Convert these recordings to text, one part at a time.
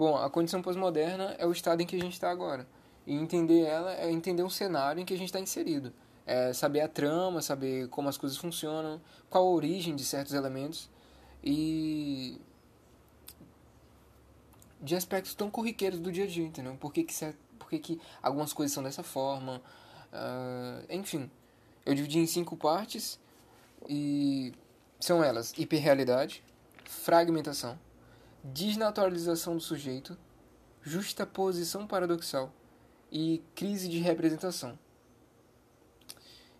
Bom, a condição pós-moderna é o estado em que a gente está agora. E entender ela é entender um cenário em que a gente está inserido. É saber a trama, saber como as coisas funcionam, qual a origem de certos elementos e de aspectos tão corriqueiros do dia a dia, entendeu? Por que, que, por que, que algumas coisas são dessa forma? Uh, enfim, eu dividi em cinco partes e são elas: hiperrealidade, fragmentação, desnaturalização do sujeito, justaposição paradoxal e crise de representação.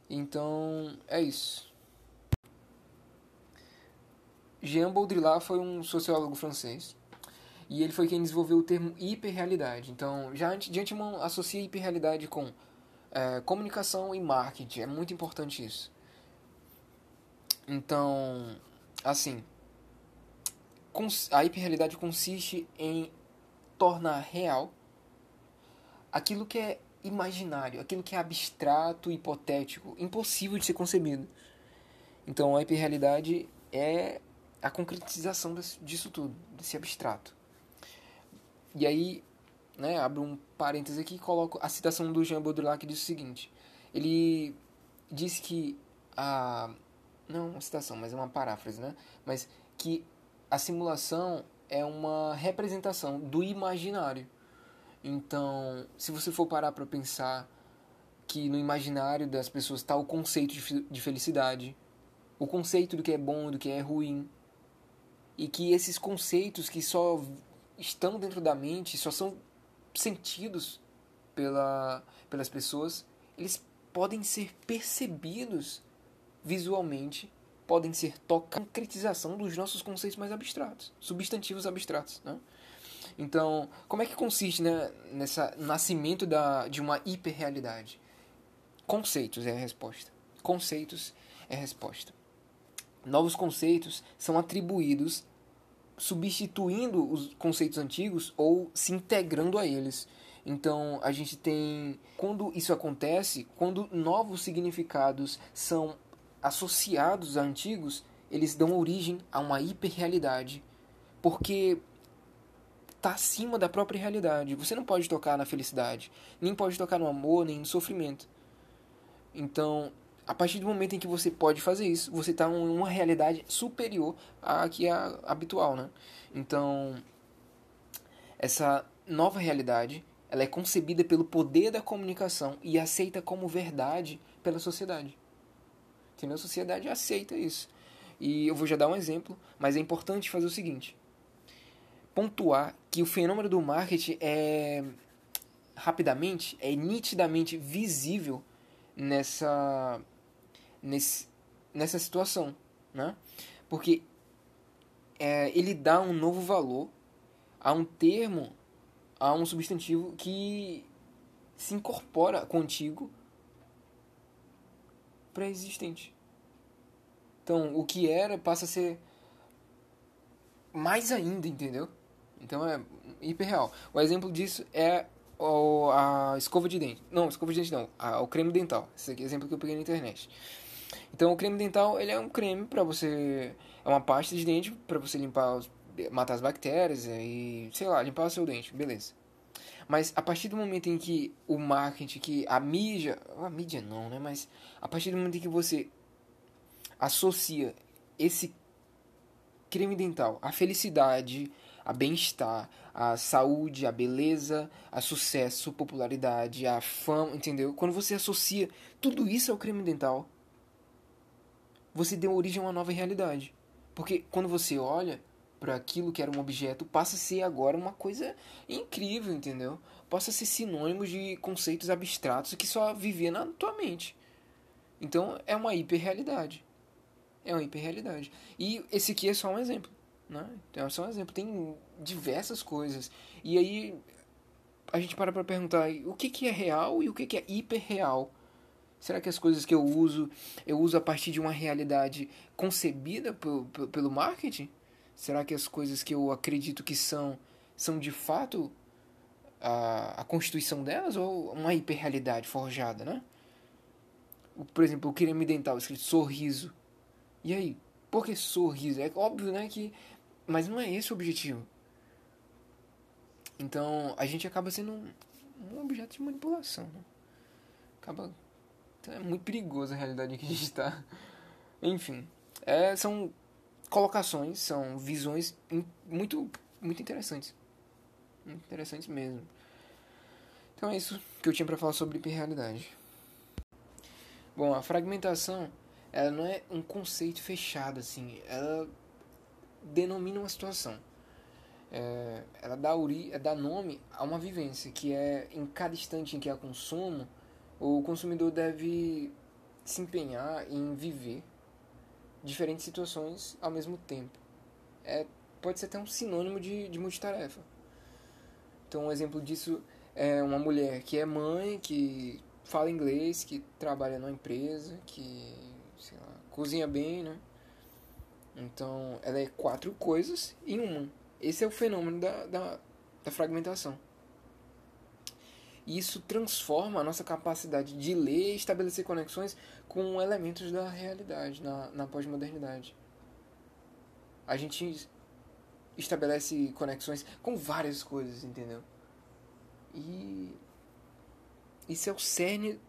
Então, é isso. Jean Baudrillard foi um sociólogo francês e ele foi quem desenvolveu o termo hiperrealidade. Então, já de antemão associa hiperrealidade com é, comunicação e marketing. É muito importante isso. Então, assim, a hiperrealidade consiste em tornar real aquilo que é imaginário, aquilo que é abstrato, hipotético, impossível de ser concebido. Então, a hiperrealidade é a concretização disso tudo, desse abstrato. E aí, né, abro um parêntese aqui e coloco a citação do Jean Baudrillard que diz o seguinte. Ele disse que a não uma citação, mas é uma paráfrase, né? Mas que a simulação é uma representação do imaginário. Então, se você for parar para pensar que no imaginário das pessoas está o conceito de felicidade, o conceito do que é bom e do que é ruim, e que esses conceitos que só estão dentro da mente, só são sentidos pela, pelas pessoas, eles podem ser percebidos visualmente, podem ser tocados. Concretização dos nossos conceitos mais abstratos, substantivos abstratos. Né? Então, como é que consiste né, nessa nascimento da, de uma hiperrealidade? Conceitos é a resposta. Conceitos é a resposta. Novos conceitos são atribuídos substituindo os conceitos antigos ou se integrando a eles. Então, a gente tem. Quando isso acontece, quando novos significados são associados a antigos, eles dão origem a uma hiperrealidade. Porque está acima da própria realidade. Você não pode tocar na felicidade, nem pode tocar no amor, nem no sofrimento. Então, a partir do momento em que você pode fazer isso, você está em uma realidade superior à que é habitual, né? Então, essa nova realidade, ela é concebida pelo poder da comunicação e aceita como verdade pela sociedade. Entendeu? A sociedade aceita isso. E eu vou já dar um exemplo, mas é importante fazer o seguinte: pontuar que o fenômeno do marketing é rapidamente, é nitidamente visível nessa nesse, nessa situação, né? Porque é, ele dá um novo valor a um termo, a um substantivo que se incorpora contigo pré-existente. Então, o que era passa a ser mais ainda, entendeu? Então é hiperreal. O exemplo disso é o, a escova de dente. Não, escova de dente não. A, o creme dental. Esse aqui é o exemplo que eu peguei na internet. Então o creme dental ele é um creme para você é uma pasta de dente para você limpar matar as bactérias e sei lá limpar o seu dente, beleza. Mas a partir do momento em que o marketing, que a mídia, a mídia não, né? Mas a partir do momento em que você associa esse creme dental à felicidade, a bem-estar, a saúde, a beleza, a sucesso, popularidade, a fama, entendeu? Quando você associa tudo isso ao creme dental, você deu origem a uma nova realidade. Porque quando você olha para aquilo que era um objeto, passa a ser agora uma coisa incrível, entendeu? Passa a ser sinônimo de conceitos abstratos que só vivia na tua mente. Então é uma hiperrealidade. É uma hiperrealidade. E esse aqui é só um exemplo. Né? Então é só um exemplo. Tem diversas coisas. E aí a gente para para perguntar o que, que é real e o que, que é hiperreal. Será que as coisas que eu uso, eu uso a partir de uma realidade concebida pelo marketing? Será que as coisas que eu acredito que são, são de fato a, a constituição delas ou uma hiperrealidade forjada, né? Por exemplo, o creme dental escrito sorriso. E aí, por que sorriso? É óbvio, né, que... Mas não é esse o objetivo. Então a gente acaba sendo um, um objeto de manipulação. Né? Acaba. Então, é muito perigoso a realidade que a gente está. Enfim, é, são colocações, são visões muito, muito interessantes. Muito interessantes mesmo. Então é isso que eu tinha para falar sobre hiperrealidade. Bom, a fragmentação, ela não é um conceito fechado assim, ela denomina uma situação. É, ela dá, uri, dá nome a uma vivência, que é em cada instante em que há consumo, o consumidor deve se empenhar em viver diferentes situações ao mesmo tempo. É, pode ser até um sinônimo de, de multitarefa. Então, um exemplo disso é uma mulher que é mãe, que fala inglês, que trabalha numa empresa, que sei lá, cozinha bem, né? Então, ela é quatro coisas em uma. Esse é o fenômeno da, da, da fragmentação. E isso transforma a nossa capacidade de ler e estabelecer conexões com elementos da realidade na, na pós-modernidade. A gente estabelece conexões com várias coisas, entendeu? E isso é o cerne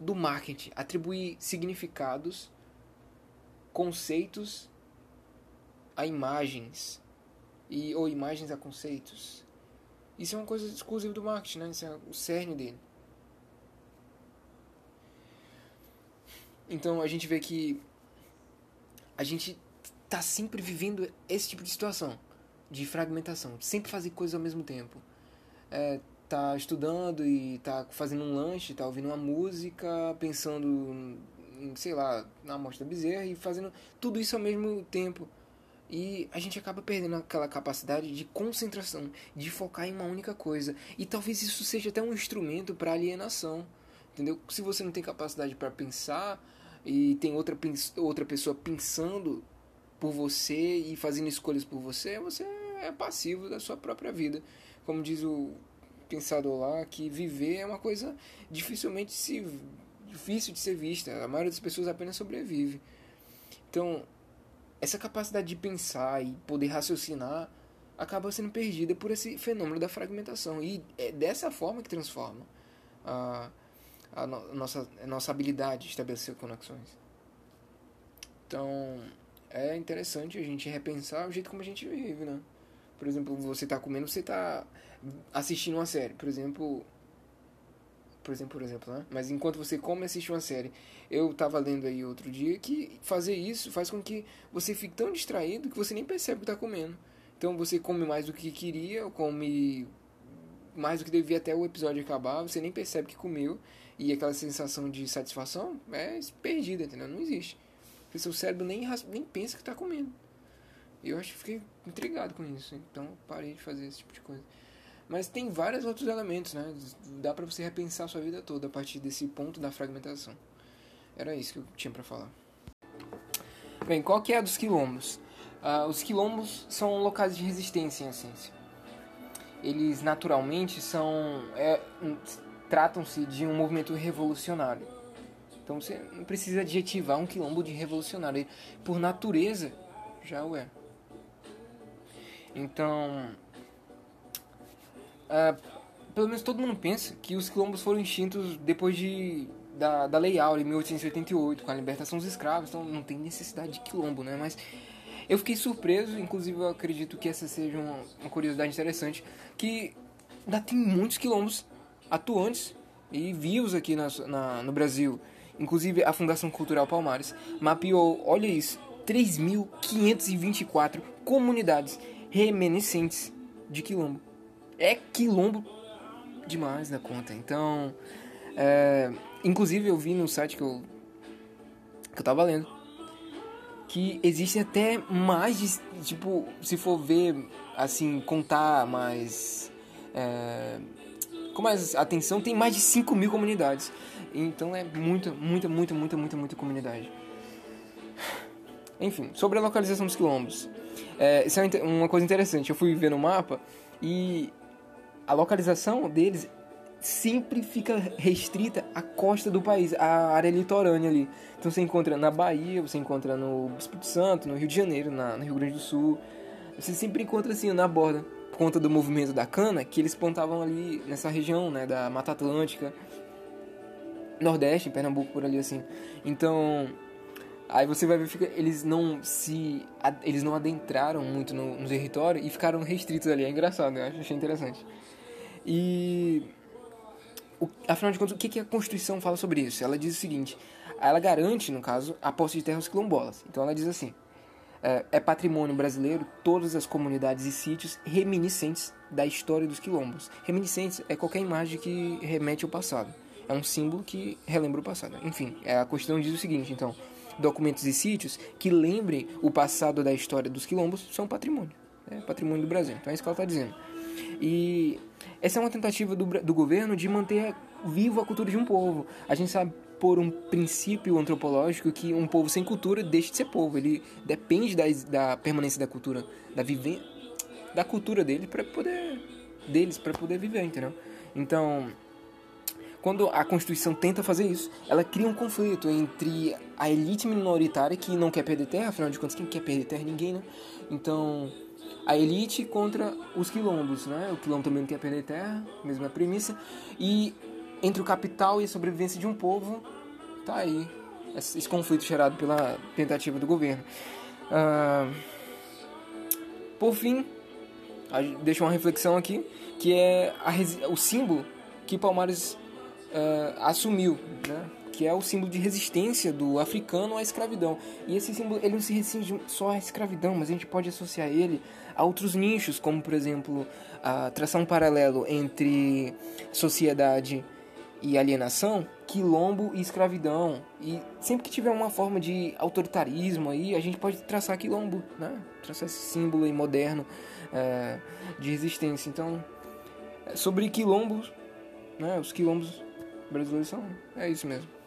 do marketing, atribuir significados, conceitos a imagens e ou imagens a conceitos. Isso é uma coisa exclusiva do marketing, né? Isso é o cerne dele. Então a gente vê que a gente tá sempre vivendo esse tipo de situação de fragmentação, sempre fazer coisas ao mesmo tempo. É, tá estudando e tá fazendo um lanche, tá ouvindo uma música, pensando em, sei lá, na amostra bezerra e fazendo tudo isso ao mesmo tempo. E a gente acaba perdendo aquela capacidade de concentração, de focar em uma única coisa. E talvez isso seja até um instrumento para alienação. Entendeu? Se você não tem capacidade para pensar e tem outra, outra pessoa pensando por você e fazendo escolhas por você, você é passivo da sua própria vida. Como diz o pensador lá, que viver é uma coisa dificilmente se difícil de ser vista. A maioria das pessoas apenas sobrevive. Então, essa capacidade de pensar e poder raciocinar acaba sendo perdida por esse fenômeno da fragmentação. E é dessa forma que transforma a, a, no, nossa, a nossa habilidade de estabelecer conexões. Então, é interessante a gente repensar o jeito como a gente vive, né? Por exemplo, você está comendo, você está assistindo uma série. Por exemplo, por exemplo, por exemplo, né? Mas enquanto você come e assiste uma série, eu estava lendo aí outro dia que fazer isso faz com que você fique tão distraído que você nem percebe o que está comendo. Então você come mais do que queria, come mais do que devia até o episódio acabar, você nem percebe que comeu e aquela sensação de satisfação é perdida, entendeu? Não existe. Porque seu cérebro nem, nem pensa que está comendo. Eu acho que fiquei intrigado com isso, então parei de fazer esse tipo de coisa. Mas tem vários outros elementos, né? Dá para você repensar a sua vida toda a partir desse ponto da fragmentação. Era isso que eu tinha para falar. Bem, qual que é a dos quilombos? Uh, os quilombos são locais de resistência em essência. Eles naturalmente são é, tratam-se de um movimento revolucionário. Então você não precisa adjetivar um quilombo de revolucionário. Por natureza, já o é. Então, uh, pelo menos todo mundo pensa que os quilombos foram extintos depois de, da, da Lei Áurea, em 1888, com a libertação dos escravos, então não tem necessidade de quilombo, né? Mas eu fiquei surpreso, inclusive eu acredito que essa seja uma, uma curiosidade interessante, que ainda tem muitos quilombos atuantes e vivos aqui na, na, no Brasil. Inclusive a Fundação Cultural Palmares mapeou, olha isso, 3.524 comunidades reminiscentes de quilombo é quilombo demais da conta. Então, é, inclusive eu vi no site que eu, que eu tava lendo que existem até mais de, tipo, se for ver, assim, contar mais. É, com mais atenção, tem mais de 5 mil comunidades. Então é muita, muita, muita, muita, muita, muita comunidade. Enfim, sobre a localização dos quilombos. É, isso é uma coisa interessante. Eu fui ver no mapa e a localização deles sempre fica restrita à costa do país, à área litorânea ali. Então você encontra na Bahia, você encontra no Espírito Santo, no Rio de Janeiro, na, no Rio Grande do Sul. Você sempre encontra assim na borda, por conta do movimento da cana, que eles plantavam ali nessa região, né, da Mata Atlântica, Nordeste, Pernambuco, por ali assim. Então, aí você vai ver que eles não se eles não adentraram muito no, no território e ficaram restritos ali. É engraçado, eu achei interessante. E o, afinal de contas, o que, que a Constituição fala sobre isso? Ela diz o seguinte: ela garante, no caso, a posse de terras quilombolas. Então ela diz assim: é, é patrimônio brasileiro todas as comunidades e sítios reminiscentes da história dos quilombos. Reminiscentes é qualquer imagem que remete ao passado. É um símbolo que relembra o passado. Enfim, é, a Constituição diz o seguinte, então, documentos e sítios que lembrem o passado da história dos quilombos são patrimônio. É patrimônio do Brasil. Então é isso que ela está dizendo. E essa é uma tentativa do, do governo de manter viva a cultura de um povo. A gente sabe por um princípio antropológico que um povo sem cultura deixa de ser povo. Ele depende da, da permanência da cultura, da vivência da cultura dele para poder deles para poder viver, entendeu? Então, quando a Constituição tenta fazer isso, ela cria um conflito entre a elite minoritária que não quer perder terra, afinal de contas, quem quer perder terra? Ninguém, né? Então, a elite contra os quilombos, né? O quilombo também não quer perder terra, mesma premissa. E entre o capital e a sobrevivência de um povo, tá aí esse, conflito gerado pela tentativa do governo. Uh, por fim, deixa uma reflexão aqui, que é a, o símbolo que Palmares uh, assumiu, né? Que é o símbolo de resistência do africano à escravidão. E esse símbolo ele não se restringe só à escravidão, mas a gente pode associar ele a outros nichos, como por exemplo, a traçar um paralelo entre sociedade e alienação, quilombo e escravidão. E sempre que tiver uma forma de autoritarismo aí, a gente pode traçar quilombo, né? Traçar esse símbolo aí moderno é, de resistência. Então, sobre quilombos, né? Os quilombos brasileiros são. É isso mesmo.